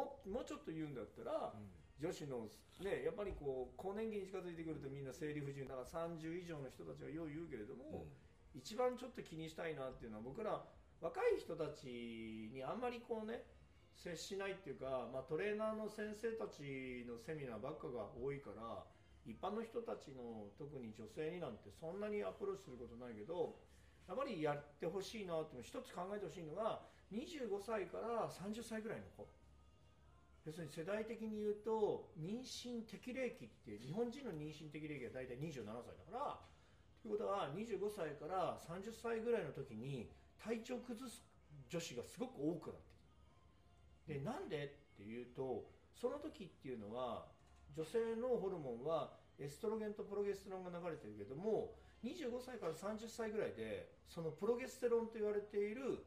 ももうちょっと言うんだったら、女子のねやっぱりこう更年期に近づいてくるとみんな生理不順だから30以上の人たちはよう言うけれども、うん。一番ちょっと気にしたいなっていうのは僕ら若い人たちにあんまりこうね接しないっていうか、まあ、トレーナーの先生たちのセミナーばっかが多いから一般の人たちの特に女性になんてそんなにアプローチすることないけどやっぱりやってほしいなって一つ考えてほしいのが25歳から30歳ぐらいの子要するに世代的に言うと妊娠適齢期って日本人の妊娠適齢期は大体27歳だからということは25歳から30歳ぐらいの時に体調崩す女子がすごく多くなってきてでなんでっていうとその時っていうのは女性のホルモンはエストロゲンとプロゲステロンが流れてるけども25歳から30歳ぐらいでそのプロゲステロンと言われている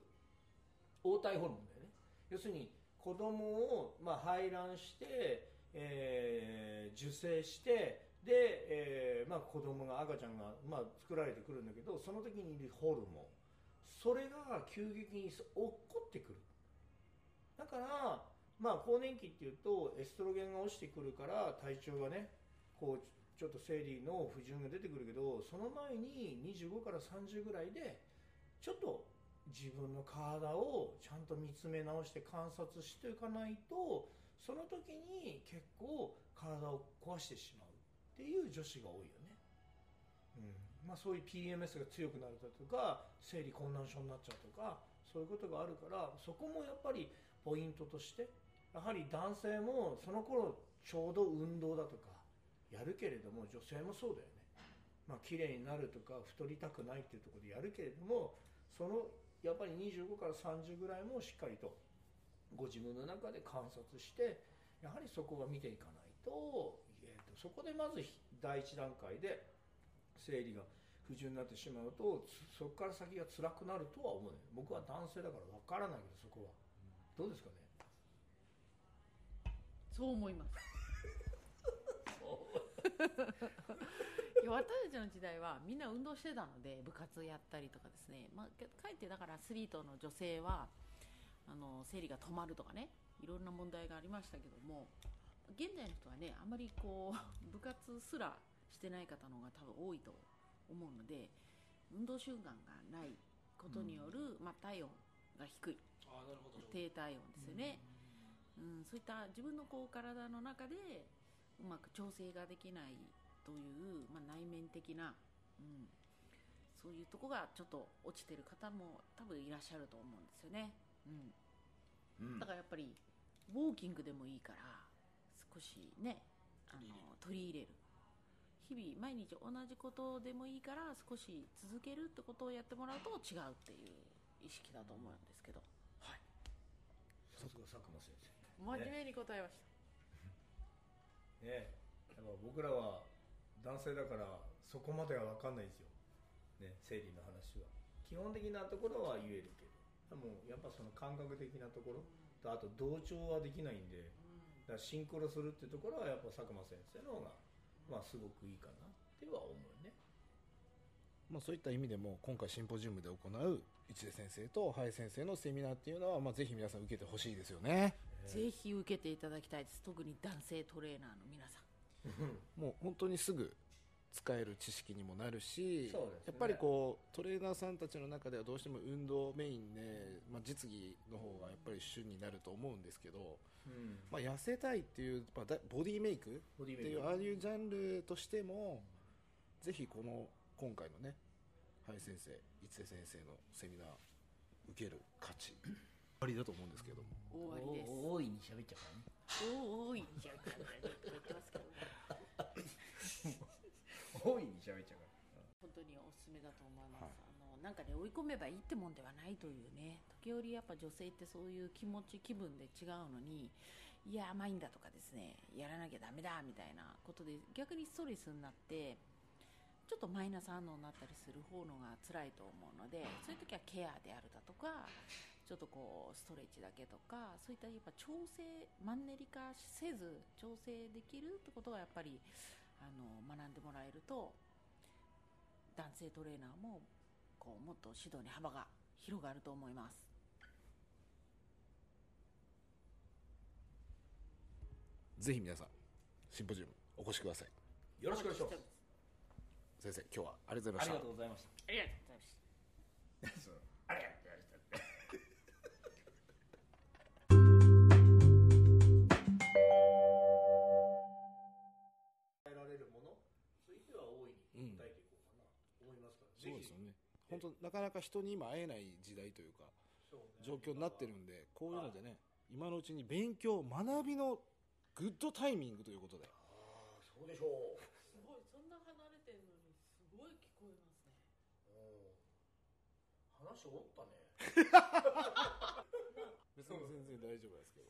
黄体ホルモンだよね。要するに子供をまあ排卵して、えー受精してで、えーまあ、子供が赤ちゃんが、まあ、作られてくるんだけどその時にいるホルモン。それが急激に落っこってくる。だから、まあ、更年期っていうとエストロゲンが落ちてくるから体調がねこうちょっと生理の不順が出てくるけどその前に25から30ぐらいでちょっと自分の体をちゃんと見つめ直して観察していかないとその時に結構体を壊してしまうっていう女子が多いよね、うん。まあ、そういう PMS が強くなるだとか生理困難症になっちゃうとかそういうことがあるからそこもやっぱりポイントとしてやはり男性もその頃ちょうど運動だとかやるけれども女性もそうだよね。まあ綺麗になるとか太りたくないっていうところでやるけれどもそのやっぱり25から30ぐらいもしっかりとご自分の中で観察してやはりそこは見ていかないと,、えーとそこでまずひ第一段階で生理が不順になってしまうとつそこから先が辛くなるとは思うね僕は男性だから分からないけどそこは。どうですかね？そう思います。いや私たちの時代はみんな運動してたので部活やったりとかですね、まあ、けかえってだからアスリートの女性はあの生理が止まるとかね。いろんな問題がありましたけども。現在の人はねあまりこう 部活すらしてない方の方が多分多いと思うので運動習慣がないことによる、まあ、体温が低い。ああなるほど。低体温ですよね、うん、そういった自分のこう体の中でうまく調整ができないという、まあ、内面的な、うん、そういうとこがちょっと落ちてる方も多分いらっしゃると思うんですよね、うん、うん。だからやっぱりウォーキングでもいいから少しねあの取り入れる。日々毎日同じことでもいいから少し続けるってことをやってもらうと違うっていう意識だと思うんですけど。はい。さすが佐久間先生。真面目に答えました、ね。やっぱ僕らは男性だからそこまでは分かんないですよ、ね、生理の話は。基本的なところは言えるけどでもやっぱその感覚的なところとあと同調はできないんでだからシンクロするっていうところはやっぱ佐久間先生の方がまあすごくいいかなっては思うね。まあ、そういった意味でも今回シンポジウムで行う一出先生と林先生のセミナーっていうのは、まあ、ぜひ皆さん受けてほしいですよね。ぜひ受けていただきたいです。特に男性トレーナーの皆さんもう本当にすぐ使える知識にもなるし、ね。やっぱりこうトレーナーさんたちの中ではどうしても運動メインで、まあ、実技の方がやっぱり主になると思うんですけど、うん。まあ、痩せたいっていう、まあ、だボディメイクっていうああいうジャンルとしてもぜひこの今回のね林先生一瀬先生のセミナー受ける価値ありだと思うんですけども。終わりです。大いに喋っちゃうからね。おーいじゃあと言ってますけどね大いに喋っちゃうから本当におすすめだと思います、あのなんかね追い込めばいいってもんではないというね。時折やっぱ女性ってそういう気持ち気分で違うのにいや甘いんだとかですね。やらなきゃダメだみたいなことで逆にストレスになってちょっとマイナス反応になったりする方のが辛いと思うのでそういう時はケアであるだとかちょっとこうストレッチだけとかそういったやっぱ調整マンネリ化せず調整できるってことがやっぱりあの学んでもらえると男性トレーナーもこうもっと指導に幅が広がると思います。ぜひ皆さんシンポジウムお越しください。よろしくお願いします。先生今日はありがとうごありざいました。がとうございました。ありがとうございました。ありがとう。ございました 本当なかなか人に今会えない時代というか状況になってるんでこういうのでね今のうちに勉強学びのグッドタイミングということで。ああそうでしょう。すごい。そんな離れてるのにすごい聞こえますね。話おったね。別に全然大丈夫ですけど